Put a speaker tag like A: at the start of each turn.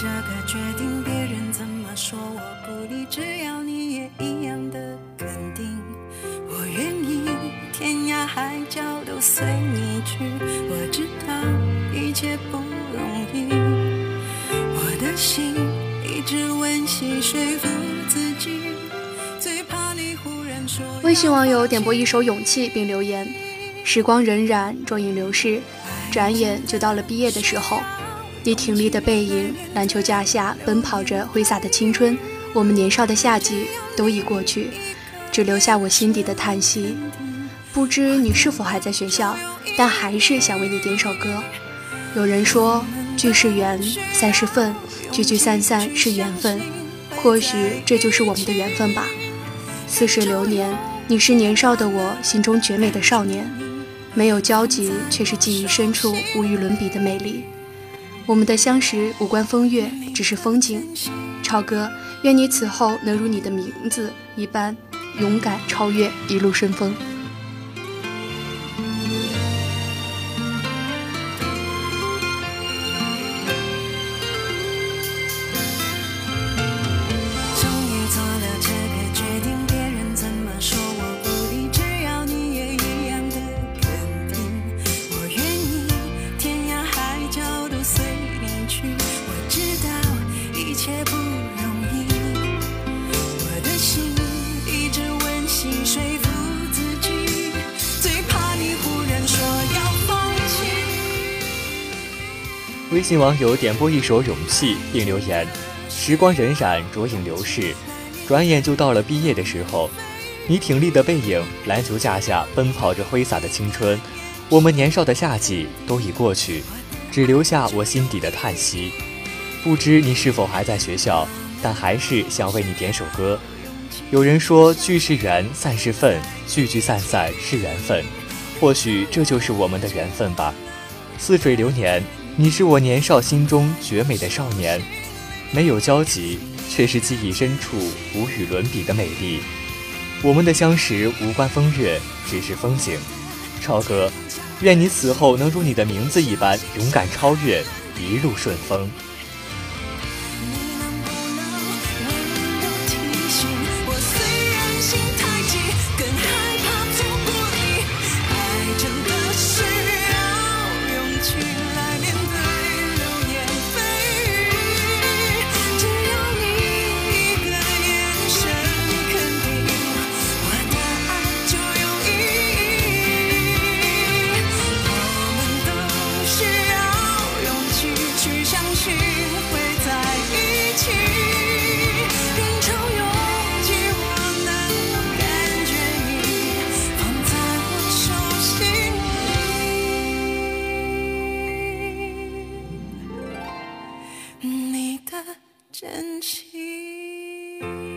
A: 这个决定，别人怎么说我不理，只要你也一样的肯定，我愿意天涯海角都随你去。我知道一切不容易，我的心一直温习说服自己，最怕你忽然说。
B: 微信网友点播一首《勇气》，并留言：时光荏苒，转眼流逝，转眼就到了毕业的时候。你挺立的背影，篮球架下奔跑着挥洒的青春，我们年少的夏季都已过去，只留下我心底的叹息。不知你是否还在学校，但还是想为你点首歌。有人说聚是缘，散是份，聚聚散散是缘分，或许这就是我们的缘分吧。似水流年，你是年少的我心中绝美的少年，没有交集，却是记忆深处无与伦比的美丽。我们的相识无关风月，只是风景。超哥，愿你此后能如你的名字一般，勇敢超越，一路顺风。
C: 微信网友点播一首《勇气》，并留言：“时光荏苒，浊影流逝，转眼就到了毕业的时候。你挺立的背影，篮球架下奔跑着挥洒的青春，我们年少的夏季都已过去，只留下我心底的叹息。不知你是否还在学校，但还是想为你点首歌。有人说聚是缘，散是份，聚聚散散是缘分，或许这就是我们的缘分吧。似水流年。”你是我年少心中绝美的少年，没有交集，却是记忆深处无与伦比的美丽。我们的相识无关风月，只是风景。超哥，愿你死后能如你的名字一般勇敢超越，一路顺风。
A: 真情。